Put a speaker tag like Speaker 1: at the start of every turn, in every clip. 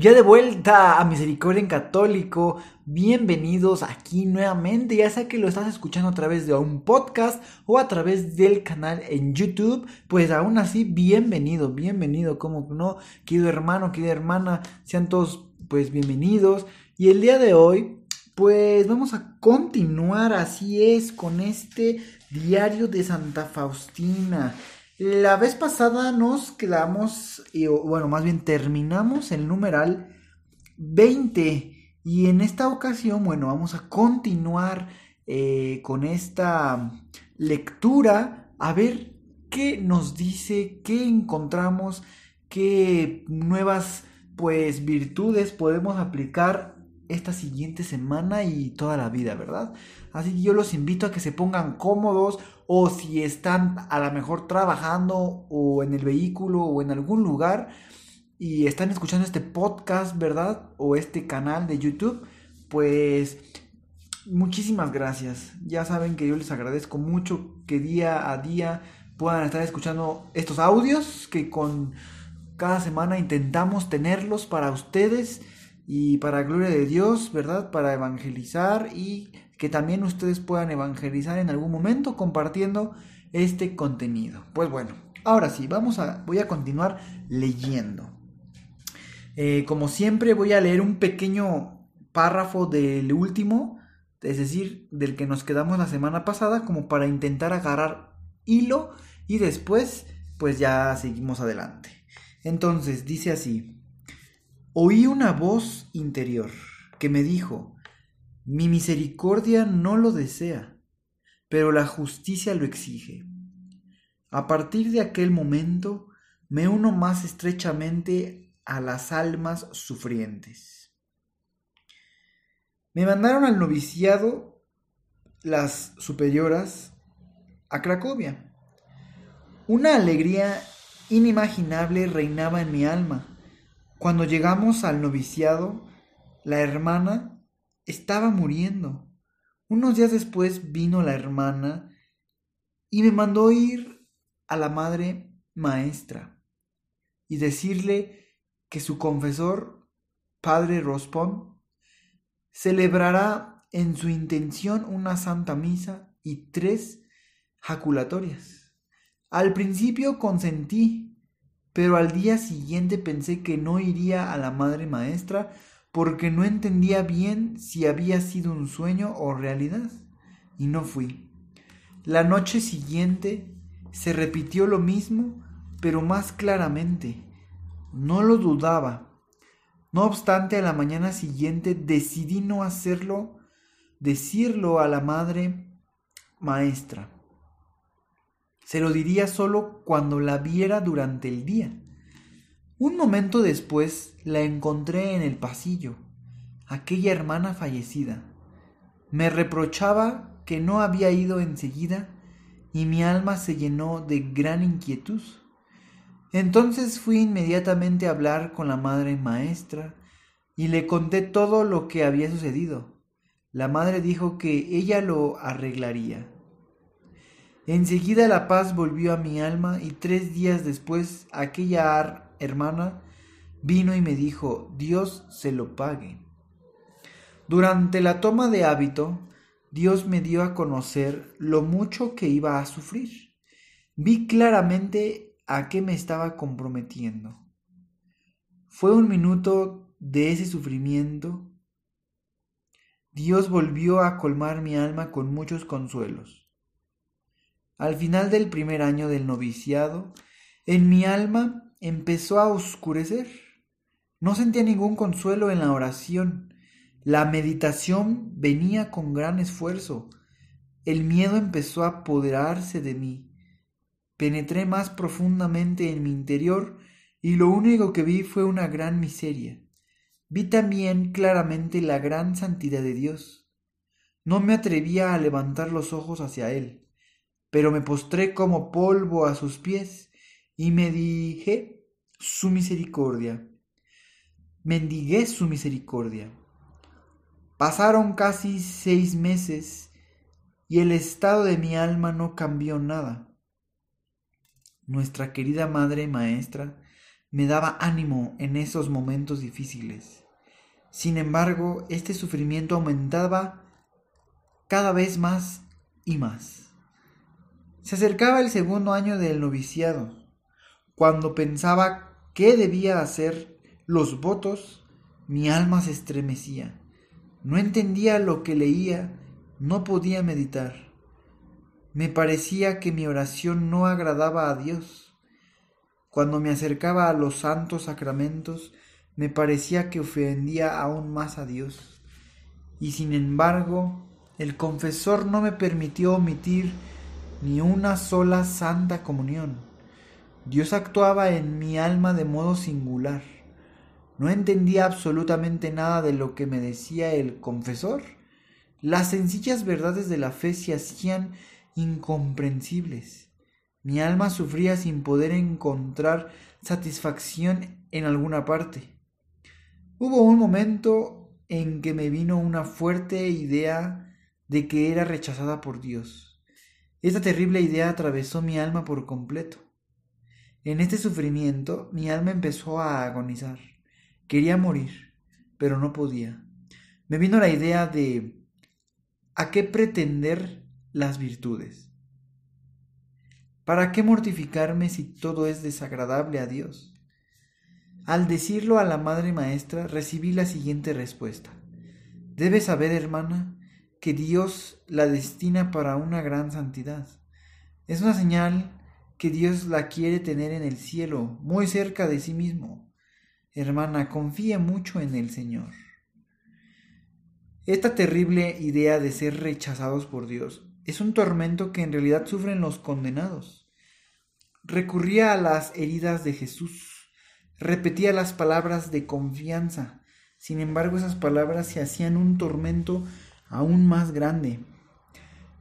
Speaker 1: Ya de vuelta a Misericordia en Católico, bienvenidos aquí nuevamente, ya sea que lo estás escuchando a través de un podcast o a través del canal en YouTube, pues aún así bienvenido, bienvenido, como no, querido hermano, querida hermana, sean todos pues bienvenidos. Y el día de hoy, pues vamos a continuar, así es, con este diario de Santa Faustina. La vez pasada nos quedamos, bueno, más bien terminamos el numeral 20 y en esta ocasión, bueno, vamos a continuar eh, con esta lectura a ver qué nos dice, qué encontramos, qué nuevas pues virtudes podemos aplicar esta siguiente semana y toda la vida, ¿verdad? Así que yo los invito a que se pongan cómodos o si están a lo mejor trabajando o en el vehículo o en algún lugar y están escuchando este podcast, ¿verdad? O este canal de YouTube, pues muchísimas gracias. Ya saben que yo les agradezco mucho que día a día puedan estar escuchando estos audios que con cada semana intentamos tenerlos para ustedes y para gloria de Dios, ¿verdad? Para evangelizar y que también ustedes puedan evangelizar en algún momento compartiendo este contenido. Pues bueno, ahora sí, vamos a, voy a continuar leyendo. Eh, como siempre voy a leer un pequeño párrafo del último, es decir, del que nos quedamos la semana pasada, como para intentar agarrar hilo y después pues ya seguimos adelante. Entonces dice así, Oí una voz interior que me dijo, mi misericordia no lo desea, pero la justicia lo exige. A partir de aquel momento me uno más estrechamente a las almas sufrientes. Me mandaron al noviciado las superioras a Cracovia. Una alegría inimaginable reinaba en mi alma cuando llegamos al noviciado, la hermana estaba muriendo. Unos días después vino la hermana y me mandó ir a la madre maestra y decirle que su confesor, padre Rospón, celebrará en su intención una santa misa y tres jaculatorias. Al principio consentí pero al día siguiente pensé que no iría a la madre maestra porque no entendía bien si había sido un sueño o realidad, y no fui. La noche siguiente se repitió lo mismo, pero más claramente. No lo dudaba. No obstante, a la mañana siguiente decidí no hacerlo, decirlo a la madre maestra. Se lo diría solo cuando la viera durante el día. Un momento después la encontré en el pasillo, aquella hermana fallecida. Me reprochaba que no había ido enseguida y mi alma se llenó de gran inquietud. Entonces fui inmediatamente a hablar con la madre maestra y le conté todo lo que había sucedido. La madre dijo que ella lo arreglaría. Enseguida la paz volvió a mi alma y tres días después aquella hermana vino y me dijo, Dios se lo pague. Durante la toma de hábito, Dios me dio a conocer lo mucho que iba a sufrir. Vi claramente a qué me estaba comprometiendo. Fue un minuto de ese sufrimiento. Dios volvió a colmar mi alma con muchos consuelos. Al final del primer año del noviciado, en mi alma empezó a oscurecer. No sentía ningún consuelo en la oración. La meditación venía con gran esfuerzo. El miedo empezó a apoderarse de mí. Penetré más profundamente en mi interior y lo único que vi fue una gran miseria. Vi también claramente la gran santidad de Dios. No me atrevía a levantar los ojos hacia Él, pero me postré como polvo a sus pies y me dije su misericordia. Mendigué su misericordia. Pasaron casi seis meses y el estado de mi alma no cambió nada. Nuestra querida Madre Maestra me daba ánimo en esos momentos difíciles. Sin embargo, este sufrimiento aumentaba cada vez más y más. Se acercaba el segundo año del noviciado. Cuando pensaba qué debía hacer los votos, mi alma se estremecía. No entendía lo que leía, no podía meditar. Me parecía que mi oración no agradaba a Dios. Cuando me acercaba a los santos sacramentos, me parecía que ofendía aún más a Dios. Y sin embargo, el confesor no me permitió omitir ni una sola santa comunión. Dios actuaba en mi alma de modo singular. No entendía absolutamente nada de lo que me decía el confesor. Las sencillas verdades de la fe se hacían incomprensibles. Mi alma sufría sin poder encontrar satisfacción en alguna parte. Hubo un momento en que me vino una fuerte idea de que era rechazada por Dios. Esta terrible idea atravesó mi alma por completo. En este sufrimiento mi alma empezó a agonizar. Quería morir, pero no podía. Me vino la idea de ¿a qué pretender las virtudes? ¿Para qué mortificarme si todo es desagradable a Dios? Al decirlo a la Madre Maestra recibí la siguiente respuesta. Debes saber, hermana, que Dios la destina para una gran santidad. Es una señal que Dios la quiere tener en el cielo, muy cerca de sí mismo. Hermana, confía mucho en el Señor. Esta terrible idea de ser rechazados por Dios es un tormento que en realidad sufren los condenados. Recurría a las heridas de Jesús, repetía las palabras de confianza, sin embargo esas palabras se hacían un tormento aún más grande.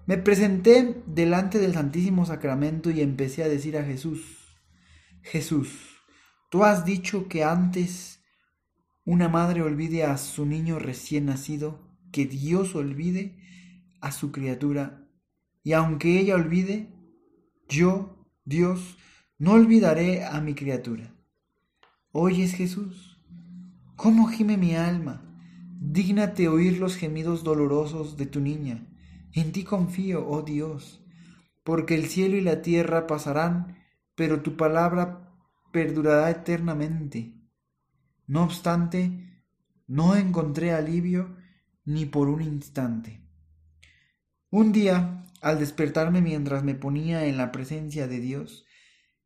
Speaker 1: Me presenté delante del Santísimo Sacramento y empecé a decir a Jesús, Jesús, tú has dicho que antes una madre olvide a su niño recién nacido, que Dios olvide a su criatura y aunque ella olvide, yo, Dios, no olvidaré a mi criatura. ¿Oyes, Jesús? ¿Cómo gime mi alma? Dígnate oír los gemidos dolorosos de tu niña. En ti confío, oh Dios, porque el cielo y la tierra pasarán, pero tu palabra perdurará eternamente. No obstante, no encontré alivio ni por un instante. Un día al despertarme mientras me ponía en la presencia de Dios,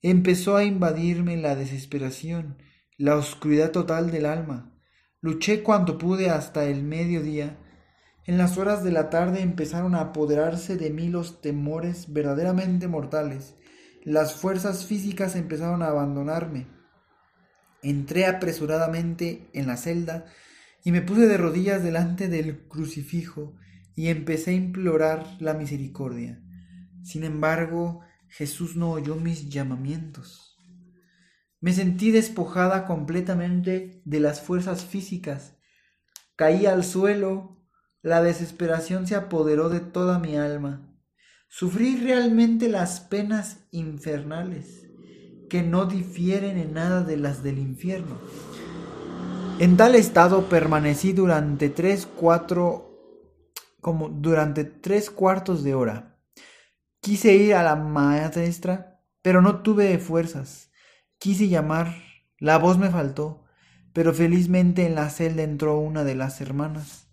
Speaker 1: empezó a invadirme la desesperación, la oscuridad total del alma. Luché cuanto pude hasta el mediodía. En las horas de la tarde empezaron a apoderarse de mí los temores verdaderamente mortales. Las fuerzas físicas empezaron a abandonarme. Entré apresuradamente en la celda y me puse de rodillas delante del crucifijo y empecé a implorar la misericordia. Sin embargo, Jesús no oyó mis llamamientos. Me sentí despojada completamente de las fuerzas físicas. Caí al suelo, la desesperación se apoderó de toda mi alma. Sufrí realmente las penas infernales, que no difieren en nada de las del infierno. En tal estado permanecí durante tres, cuatro como durante tres cuartos de hora. Quise ir a la maestra, pero no tuve fuerzas. Quise llamar, la voz me faltó, pero felizmente en la celda entró una de las hermanas.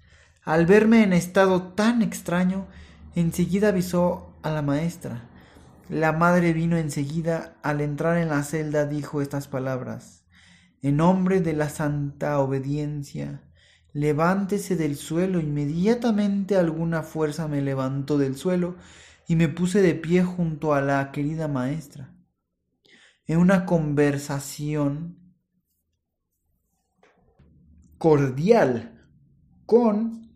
Speaker 1: Al verme en estado tan extraño, enseguida avisó a la maestra. La madre vino enseguida, al entrar en la celda dijo estas palabras. En nombre de la santa obediencia, levántese del suelo. Inmediatamente alguna fuerza me levantó del suelo y me puse de pie junto a la querida maestra. en una conversación cordial con,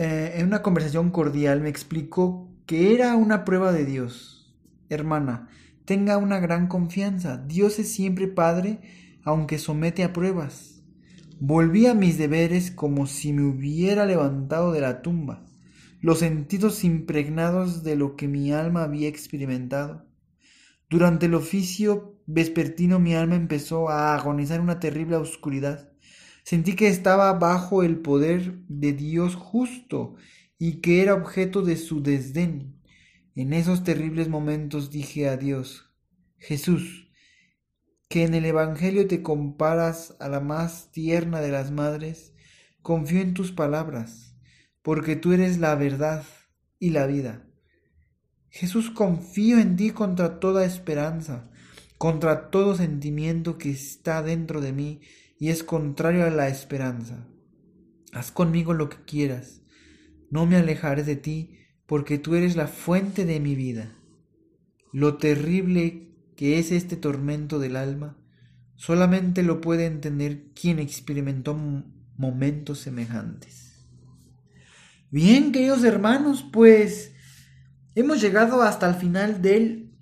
Speaker 1: eh, en una conversación cordial me explicó que era una prueba de Dios. Hermana, tenga una gran confianza. Dios es siempre Padre, aunque somete a pruebas. Volví a mis deberes como si me hubiera levantado de la tumba, los sentidos impregnados de lo que mi alma había experimentado. Durante el oficio vespertino mi alma empezó a agonizar una terrible oscuridad. Sentí que estaba bajo el poder de Dios justo y que era objeto de su desdén. En esos terribles momentos dije a Dios, Jesús, que en el Evangelio te comparas a la más tierna de las madres, confío en tus palabras, porque tú eres la verdad y la vida. Jesús, confío en ti contra toda esperanza, contra todo sentimiento que está dentro de mí y es contrario a la esperanza. Haz conmigo lo que quieras, no me alejaré de ti, porque tú eres la fuente de mi vida. Lo terrible que es este tormento del alma, solamente lo puede entender quien experimentó momentos semejantes. Bien, queridos hermanos, pues hemos llegado hasta el final del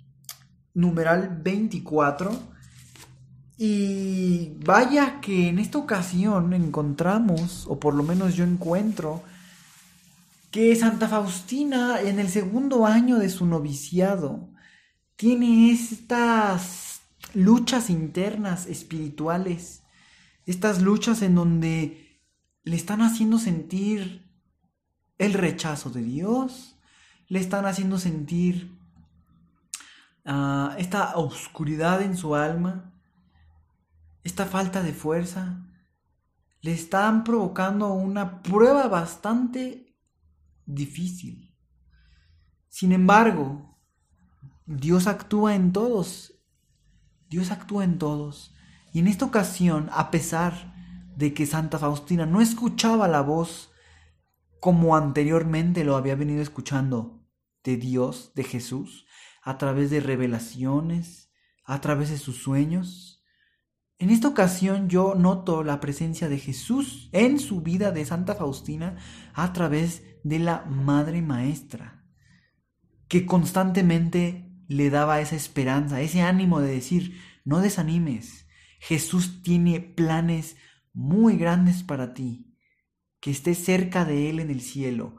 Speaker 1: numeral 24 y vaya que en esta ocasión encontramos, o por lo menos yo encuentro, que Santa Faustina en el segundo año de su noviciado tiene estas luchas internas espirituales, estas luchas en donde le están haciendo sentir el rechazo de Dios, le están haciendo sentir ah, esta oscuridad en su alma, esta falta de fuerza, le están provocando una prueba bastante difícil. Sin embargo, Dios actúa en todos. Dios actúa en todos. Y en esta ocasión, a pesar de que Santa Faustina no escuchaba la voz como anteriormente lo había venido escuchando de Dios, de Jesús, a través de revelaciones, a través de sus sueños, en esta ocasión yo noto la presencia de Jesús en su vida de Santa Faustina a través de la Madre Maestra, que constantemente le daba esa esperanza, ese ánimo de decir, no desanimes, Jesús tiene planes muy grandes para ti, que estés cerca de Él en el cielo,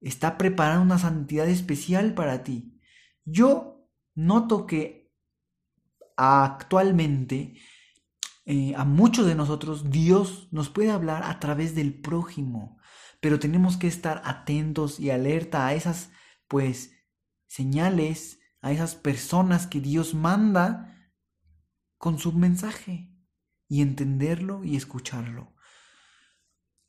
Speaker 1: está preparando una santidad especial para ti. Yo noto que actualmente eh, a muchos de nosotros Dios nos puede hablar a través del prójimo, pero tenemos que estar atentos y alerta a esas, pues, señales, a esas personas que Dios manda con su mensaje y entenderlo y escucharlo.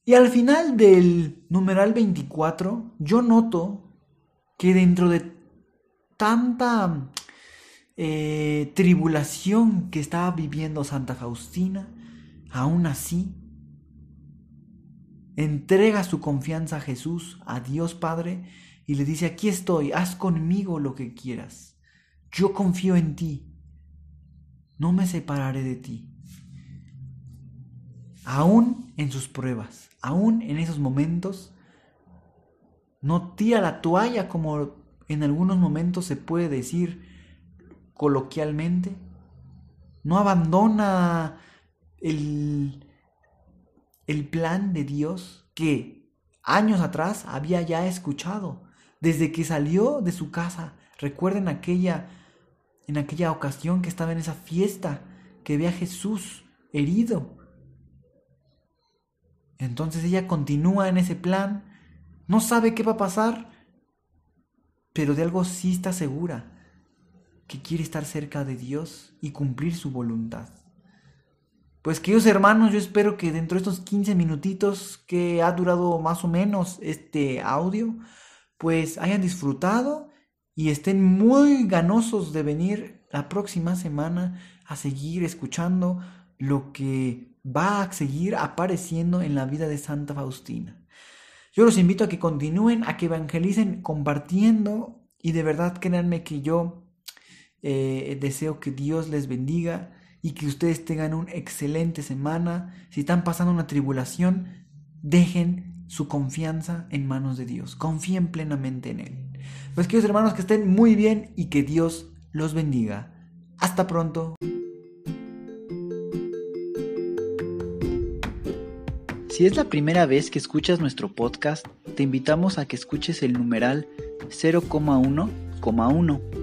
Speaker 1: Y al final del numeral 24, yo noto que dentro de tanta eh, tribulación que estaba viviendo Santa Faustina, aún así, entrega su confianza a Jesús, a Dios Padre, y le dice, aquí estoy, haz conmigo lo que quieras. Yo confío en ti, no me separaré de ti. Aún en sus pruebas, aún en esos momentos, no tira la toalla como en algunos momentos se puede decir, coloquialmente, no abandona el, el plan de Dios que años atrás había ya escuchado, desde que salió de su casa. Recuerden aquella, en aquella ocasión que estaba en esa fiesta, que ve a Jesús herido. Entonces ella continúa en ese plan, no sabe qué va a pasar, pero de algo sí está segura, que quiere estar cerca de Dios y cumplir su voluntad. Pues queridos hermanos, yo espero que dentro de estos 15 minutitos que ha durado más o menos este audio, pues hayan disfrutado y estén muy ganosos de venir la próxima semana a seguir escuchando lo que va a seguir apareciendo en la vida de Santa Faustina. Yo los invito a que continúen, a que evangelicen compartiendo y de verdad créanme que yo Eh, deseo que Dios les bendiga y que ustedes tengan una excelente semana. Si están pasando una tribulación, dejen su confianza en manos de Dios. Confíen plenamente en Él. Pues queridos hermanos, que estén muy bien y que Dios los bendiga. Hasta pronto. Si es la primera vez que escuchas nuestro podcast, te invitamos a que escuches el numeral 0,1,1,